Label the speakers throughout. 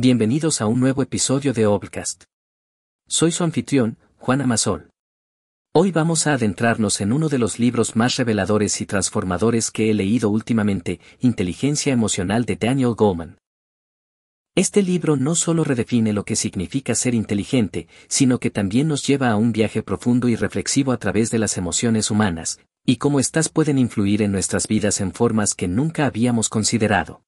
Speaker 1: Bienvenidos a un nuevo episodio de Obcast. Soy su anfitrión, Juan Amasol. Hoy vamos a adentrarnos en uno de los libros más reveladores y transformadores que he leído últimamente, Inteligencia Emocional de Daniel Goleman. Este libro no solo redefine lo que significa ser inteligente, sino que también nos lleva a un viaje profundo y reflexivo a través de las emociones humanas, y cómo éstas pueden influir en nuestras vidas en formas que nunca habíamos considerado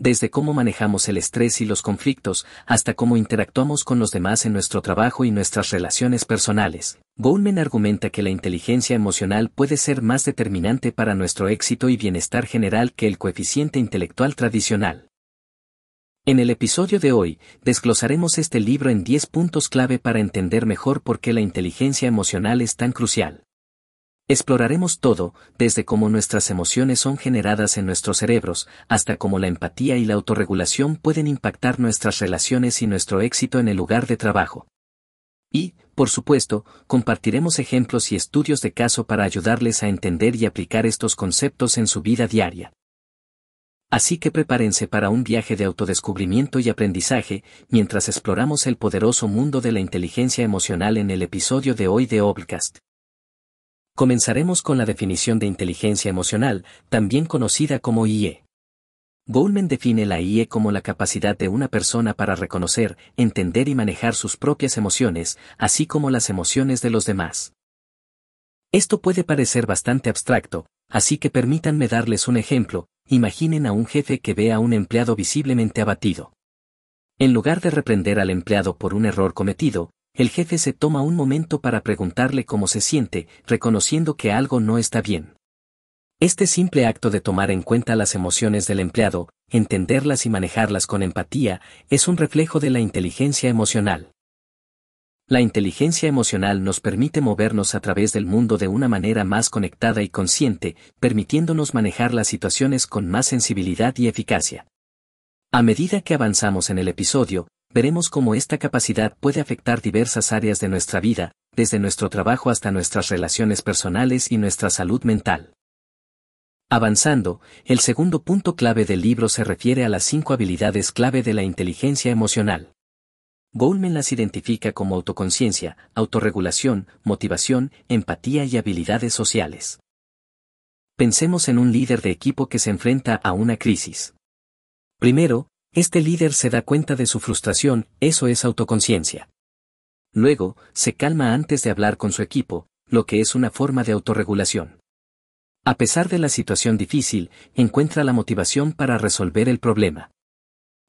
Speaker 1: desde cómo manejamos el estrés y los conflictos, hasta cómo interactuamos con los demás en nuestro trabajo y nuestras relaciones personales. Goldman argumenta que la inteligencia emocional puede ser más determinante para nuestro éxito y bienestar general que el coeficiente intelectual tradicional. En el episodio de hoy, desglosaremos este libro en 10 puntos clave para entender mejor por qué la inteligencia emocional es tan crucial. Exploraremos todo, desde cómo nuestras emociones son generadas en nuestros cerebros, hasta cómo la empatía y la autorregulación pueden impactar nuestras relaciones y nuestro éxito en el lugar de trabajo. Y, por supuesto, compartiremos ejemplos y estudios de caso para ayudarles a entender y aplicar estos conceptos en su vida diaria. Así que prepárense para un viaje de autodescubrimiento y aprendizaje, mientras exploramos el poderoso mundo de la inteligencia emocional en el episodio de hoy de Obcast. Comenzaremos con la definición de inteligencia emocional, también conocida como IE. Goldman define la IE como la capacidad de una persona para reconocer, entender y manejar sus propias emociones, así como las emociones de los demás. Esto puede parecer bastante abstracto, así que permítanme darles un ejemplo, imaginen a un jefe que ve a un empleado visiblemente abatido. En lugar de reprender al empleado por un error cometido, el jefe se toma un momento para preguntarle cómo se siente, reconociendo que algo no está bien. Este simple acto de tomar en cuenta las emociones del empleado, entenderlas y manejarlas con empatía, es un reflejo de la inteligencia emocional. La inteligencia emocional nos permite movernos a través del mundo de una manera más conectada y consciente, permitiéndonos manejar las situaciones con más sensibilidad y eficacia. A medida que avanzamos en el episodio, veremos cómo esta capacidad puede afectar diversas áreas de nuestra vida, desde nuestro trabajo hasta nuestras relaciones personales y nuestra salud mental. Avanzando, el segundo punto clave del libro se refiere a las cinco habilidades clave de la inteligencia emocional. Goldman las identifica como autoconciencia, autorregulación, motivación, empatía y habilidades sociales. Pensemos en un líder de equipo que se enfrenta a una crisis. Primero, este líder se da cuenta de su frustración, eso es autoconciencia. Luego, se calma antes de hablar con su equipo, lo que es una forma de autorregulación. A pesar de la situación difícil, encuentra la motivación para resolver el problema.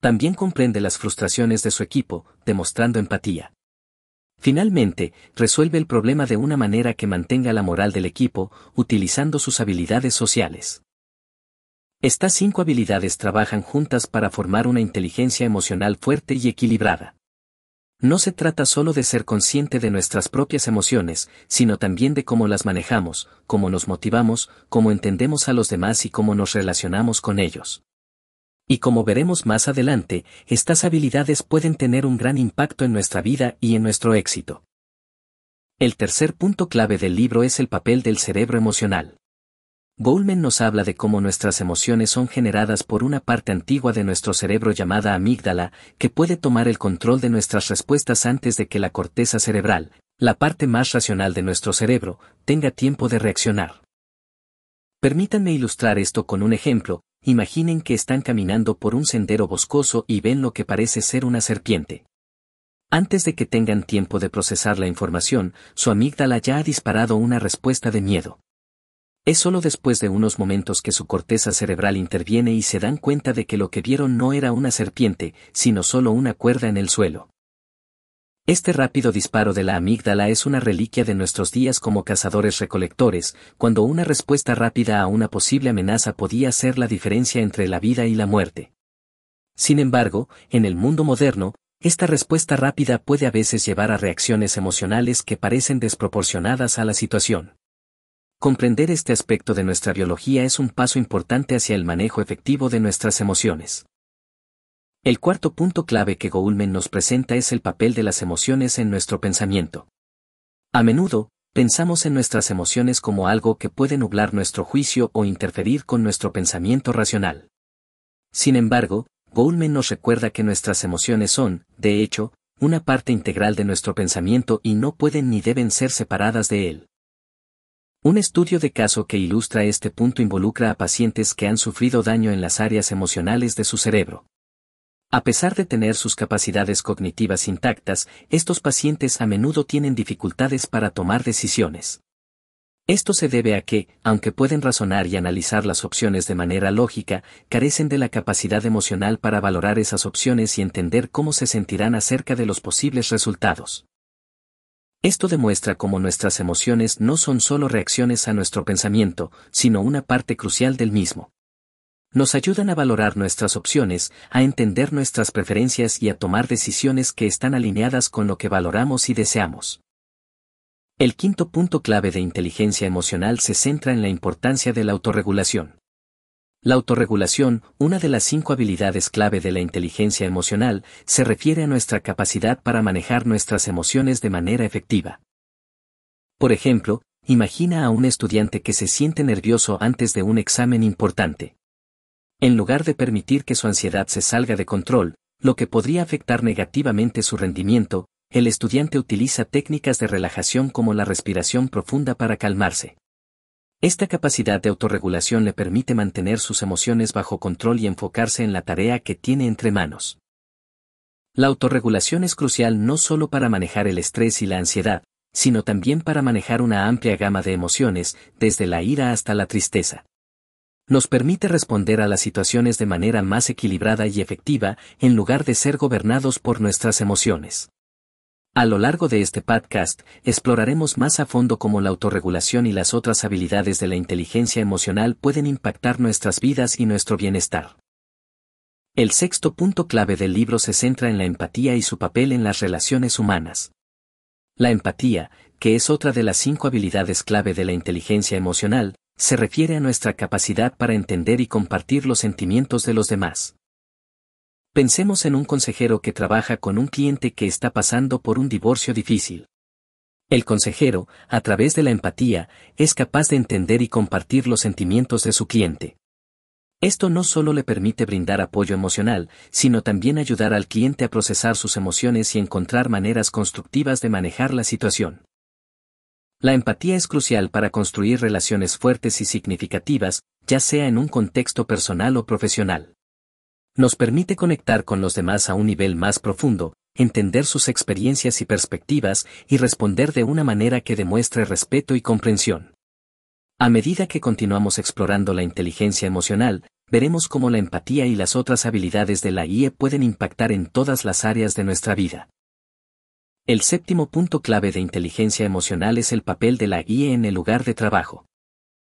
Speaker 1: También comprende las frustraciones de su equipo, demostrando empatía. Finalmente, resuelve el problema de una manera que mantenga la moral del equipo, utilizando sus habilidades sociales. Estas cinco habilidades trabajan juntas para formar una inteligencia emocional fuerte y equilibrada. No se trata solo de ser consciente de nuestras propias emociones, sino también de cómo las manejamos, cómo nos motivamos, cómo entendemos a los demás y cómo nos relacionamos con ellos. Y como veremos más adelante, estas habilidades pueden tener un gran impacto en nuestra vida y en nuestro éxito. El tercer punto clave del libro es el papel del cerebro emocional. Goldman nos habla de cómo nuestras emociones son generadas por una parte antigua de nuestro cerebro llamada amígdala, que puede tomar el control de nuestras respuestas antes de que la corteza cerebral, la parte más racional de nuestro cerebro, tenga tiempo de reaccionar. Permítanme ilustrar esto con un ejemplo, imaginen que están caminando por un sendero boscoso y ven lo que parece ser una serpiente. Antes de que tengan tiempo de procesar la información, su amígdala ya ha disparado una respuesta de miedo. Es solo después de unos momentos que su corteza cerebral interviene y se dan cuenta de que lo que vieron no era una serpiente, sino solo una cuerda en el suelo. Este rápido disparo de la amígdala es una reliquia de nuestros días como cazadores-recolectores, cuando una respuesta rápida a una posible amenaza podía ser la diferencia entre la vida y la muerte. Sin embargo, en el mundo moderno, esta respuesta rápida puede a veces llevar a reacciones emocionales que parecen desproporcionadas a la situación. Comprender este aspecto de nuestra biología es un paso importante hacia el manejo efectivo de nuestras emociones. El cuarto punto clave que Goulmen nos presenta es el papel de las emociones en nuestro pensamiento. A menudo, pensamos en nuestras emociones como algo que puede nublar nuestro juicio o interferir con nuestro pensamiento racional. Sin embargo, Goldman nos recuerda que nuestras emociones son, de hecho, una parte integral de nuestro pensamiento y no pueden ni deben ser separadas de él. Un estudio de caso que ilustra este punto involucra a pacientes que han sufrido daño en las áreas emocionales de su cerebro. A pesar de tener sus capacidades cognitivas intactas, estos pacientes a menudo tienen dificultades para tomar decisiones. Esto se debe a que, aunque pueden razonar y analizar las opciones de manera lógica, carecen de la capacidad emocional para valorar esas opciones y entender cómo se sentirán acerca de los posibles resultados. Esto demuestra cómo nuestras emociones no son solo reacciones a nuestro pensamiento, sino una parte crucial del mismo. Nos ayudan a valorar nuestras opciones, a entender nuestras preferencias y a tomar decisiones que están alineadas con lo que valoramos y deseamos. El quinto punto clave de inteligencia emocional se centra en la importancia de la autorregulación. La autorregulación, una de las cinco habilidades clave de la inteligencia emocional, se refiere a nuestra capacidad para manejar nuestras emociones de manera efectiva. Por ejemplo, imagina a un estudiante que se siente nervioso antes de un examen importante. En lugar de permitir que su ansiedad se salga de control, lo que podría afectar negativamente su rendimiento, el estudiante utiliza técnicas de relajación como la respiración profunda para calmarse. Esta capacidad de autorregulación le permite mantener sus emociones bajo control y enfocarse en la tarea que tiene entre manos. La autorregulación es crucial no solo para manejar el estrés y la ansiedad, sino también para manejar una amplia gama de emociones, desde la ira hasta la tristeza. Nos permite responder a las situaciones de manera más equilibrada y efectiva, en lugar de ser gobernados por nuestras emociones. A lo largo de este podcast, exploraremos más a fondo cómo la autorregulación y las otras habilidades de la inteligencia emocional pueden impactar nuestras vidas y nuestro bienestar. El sexto punto clave del libro se centra en la empatía y su papel en las relaciones humanas. La empatía, que es otra de las cinco habilidades clave de la inteligencia emocional, se refiere a nuestra capacidad para entender y compartir los sentimientos de los demás. Pensemos en un consejero que trabaja con un cliente que está pasando por un divorcio difícil. El consejero, a través de la empatía, es capaz de entender y compartir los sentimientos de su cliente. Esto no solo le permite brindar apoyo emocional, sino también ayudar al cliente a procesar sus emociones y encontrar maneras constructivas de manejar la situación. La empatía es crucial para construir relaciones fuertes y significativas, ya sea en un contexto personal o profesional nos permite conectar con los demás a un nivel más profundo, entender sus experiencias y perspectivas y responder de una manera que demuestre respeto y comprensión. A medida que continuamos explorando la inteligencia emocional, veremos cómo la empatía y las otras habilidades de la IE pueden impactar en todas las áreas de nuestra vida. El séptimo punto clave de inteligencia emocional es el papel de la IE en el lugar de trabajo.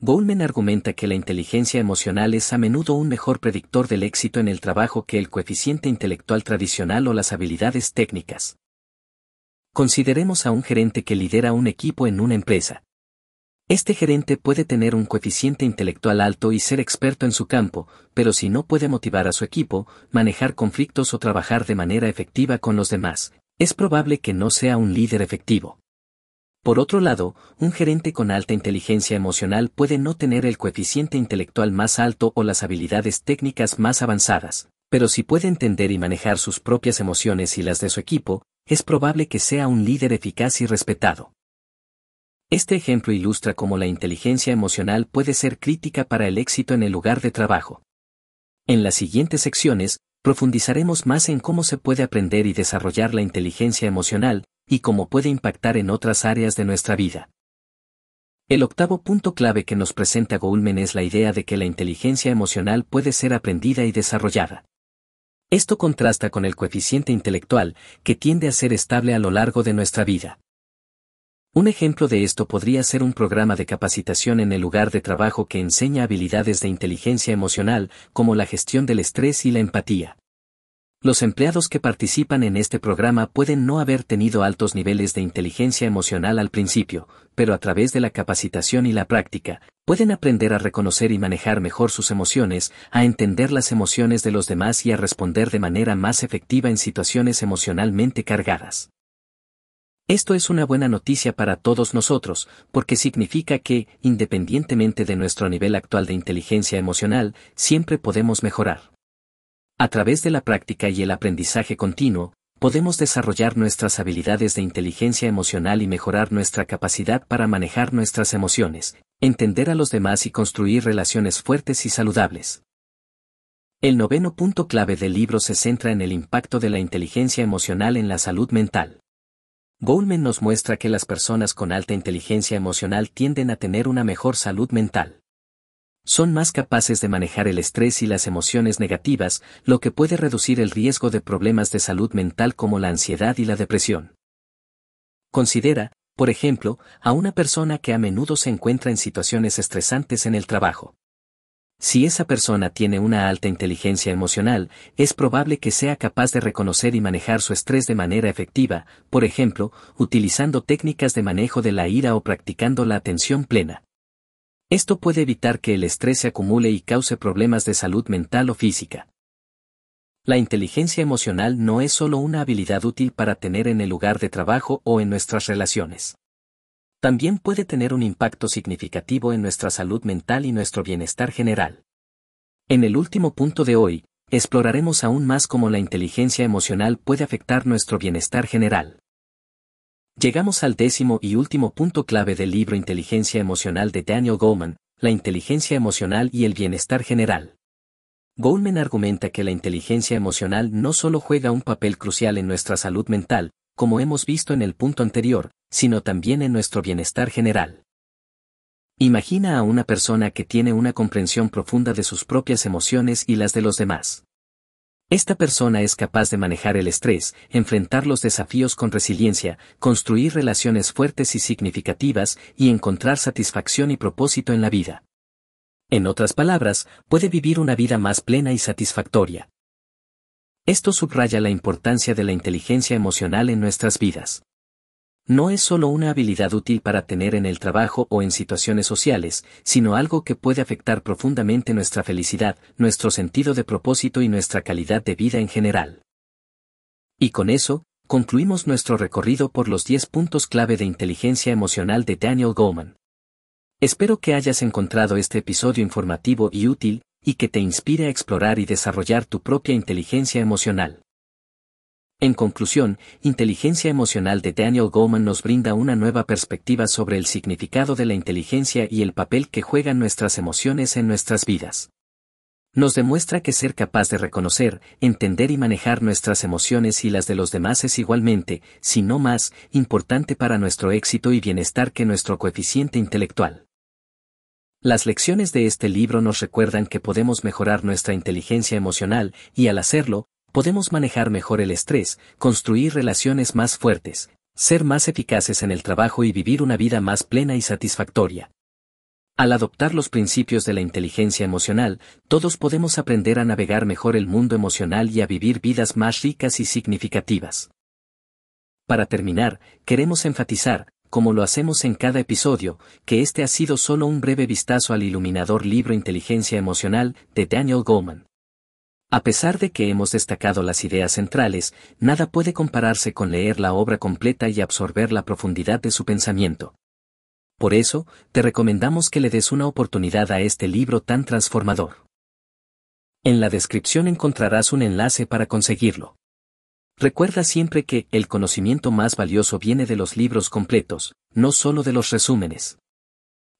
Speaker 1: Bowman argumenta que la inteligencia emocional es a menudo un mejor predictor del éxito en el trabajo que el coeficiente intelectual tradicional o las habilidades técnicas. Consideremos a un gerente que lidera un equipo en una empresa. Este gerente puede tener un coeficiente intelectual alto y ser experto en su campo, pero si no puede motivar a su equipo, manejar conflictos o trabajar de manera efectiva con los demás, es probable que no sea un líder efectivo. Por otro lado, un gerente con alta inteligencia emocional puede no tener el coeficiente intelectual más alto o las habilidades técnicas más avanzadas, pero si puede entender y manejar sus propias emociones y las de su equipo, es probable que sea un líder eficaz y respetado. Este ejemplo ilustra cómo la inteligencia emocional puede ser crítica para el éxito en el lugar de trabajo. En las siguientes secciones, profundizaremos más en cómo se puede aprender y desarrollar la inteligencia emocional, y cómo puede impactar en otras áreas de nuestra vida. El octavo punto clave que nos presenta Goldman es la idea de que la inteligencia emocional puede ser aprendida y desarrollada. Esto contrasta con el coeficiente intelectual, que tiende a ser estable a lo largo de nuestra vida. Un ejemplo de esto podría ser un programa de capacitación en el lugar de trabajo que enseña habilidades de inteligencia emocional, como la gestión del estrés y la empatía. Los empleados que participan en este programa pueden no haber tenido altos niveles de inteligencia emocional al principio, pero a través de la capacitación y la práctica, pueden aprender a reconocer y manejar mejor sus emociones, a entender las emociones de los demás y a responder de manera más efectiva en situaciones emocionalmente cargadas. Esto es una buena noticia para todos nosotros, porque significa que, independientemente de nuestro nivel actual de inteligencia emocional, siempre podemos mejorar. A través de la práctica y el aprendizaje continuo, podemos desarrollar nuestras habilidades de inteligencia emocional y mejorar nuestra capacidad para manejar nuestras emociones, entender a los demás y construir relaciones fuertes y saludables. El noveno punto clave del libro se centra en el impacto de la inteligencia emocional en la salud mental. Goldman nos muestra que las personas con alta inteligencia emocional tienden a tener una mejor salud mental. Son más capaces de manejar el estrés y las emociones negativas, lo que puede reducir el riesgo de problemas de salud mental como la ansiedad y la depresión. Considera, por ejemplo, a una persona que a menudo se encuentra en situaciones estresantes en el trabajo. Si esa persona tiene una alta inteligencia emocional, es probable que sea capaz de reconocer y manejar su estrés de manera efectiva, por ejemplo, utilizando técnicas de manejo de la ira o practicando la atención plena. Esto puede evitar que el estrés se acumule y cause problemas de salud mental o física. La inteligencia emocional no es solo una habilidad útil para tener en el lugar de trabajo o en nuestras relaciones también puede tener un impacto significativo en nuestra salud mental y nuestro bienestar general. En el último punto de hoy, exploraremos aún más cómo la inteligencia emocional puede afectar nuestro bienestar general. Llegamos al décimo y último punto clave del libro Inteligencia Emocional de Daniel Goleman, la inteligencia emocional y el bienestar general. Goleman argumenta que la inteligencia emocional no solo juega un papel crucial en nuestra salud mental, como hemos visto en el punto anterior, sino también en nuestro bienestar general. Imagina a una persona que tiene una comprensión profunda de sus propias emociones y las de los demás. Esta persona es capaz de manejar el estrés, enfrentar los desafíos con resiliencia, construir relaciones fuertes y significativas y encontrar satisfacción y propósito en la vida. En otras palabras, puede vivir una vida más plena y satisfactoria. Esto subraya la importancia de la inteligencia emocional en nuestras vidas. No es solo una habilidad útil para tener en el trabajo o en situaciones sociales, sino algo que puede afectar profundamente nuestra felicidad, nuestro sentido de propósito y nuestra calidad de vida en general. Y con eso, concluimos nuestro recorrido por los 10 puntos clave de inteligencia emocional de Daniel Goleman. Espero que hayas encontrado este episodio informativo y útil, y que te inspire a explorar y desarrollar tu propia inteligencia emocional. En conclusión, Inteligencia Emocional de Daniel Goleman nos brinda una nueva perspectiva sobre el significado de la inteligencia y el papel que juegan nuestras emociones en nuestras vidas. Nos demuestra que ser capaz de reconocer, entender y manejar nuestras emociones y las de los demás es igualmente, si no más, importante para nuestro éxito y bienestar que nuestro coeficiente intelectual. Las lecciones de este libro nos recuerdan que podemos mejorar nuestra inteligencia emocional, y al hacerlo, podemos manejar mejor el estrés, construir relaciones más fuertes, ser más eficaces en el trabajo y vivir una vida más plena y satisfactoria. Al adoptar los principios de la inteligencia emocional, todos podemos aprender a navegar mejor el mundo emocional y a vivir vidas más ricas y significativas. Para terminar, queremos enfatizar, como lo hacemos en cada episodio, que este ha sido solo un breve vistazo al iluminador libro Inteligencia Emocional de Daniel Goleman. A pesar de que hemos destacado las ideas centrales, nada puede compararse con leer la obra completa y absorber la profundidad de su pensamiento. Por eso, te recomendamos que le des una oportunidad a este libro tan transformador. En la descripción encontrarás un enlace para conseguirlo. Recuerda siempre que el conocimiento más valioso viene de los libros completos, no solo de los resúmenes.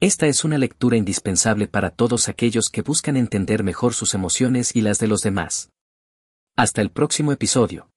Speaker 1: Esta es una lectura indispensable para todos aquellos que buscan entender mejor sus emociones y las de los demás. Hasta el próximo episodio.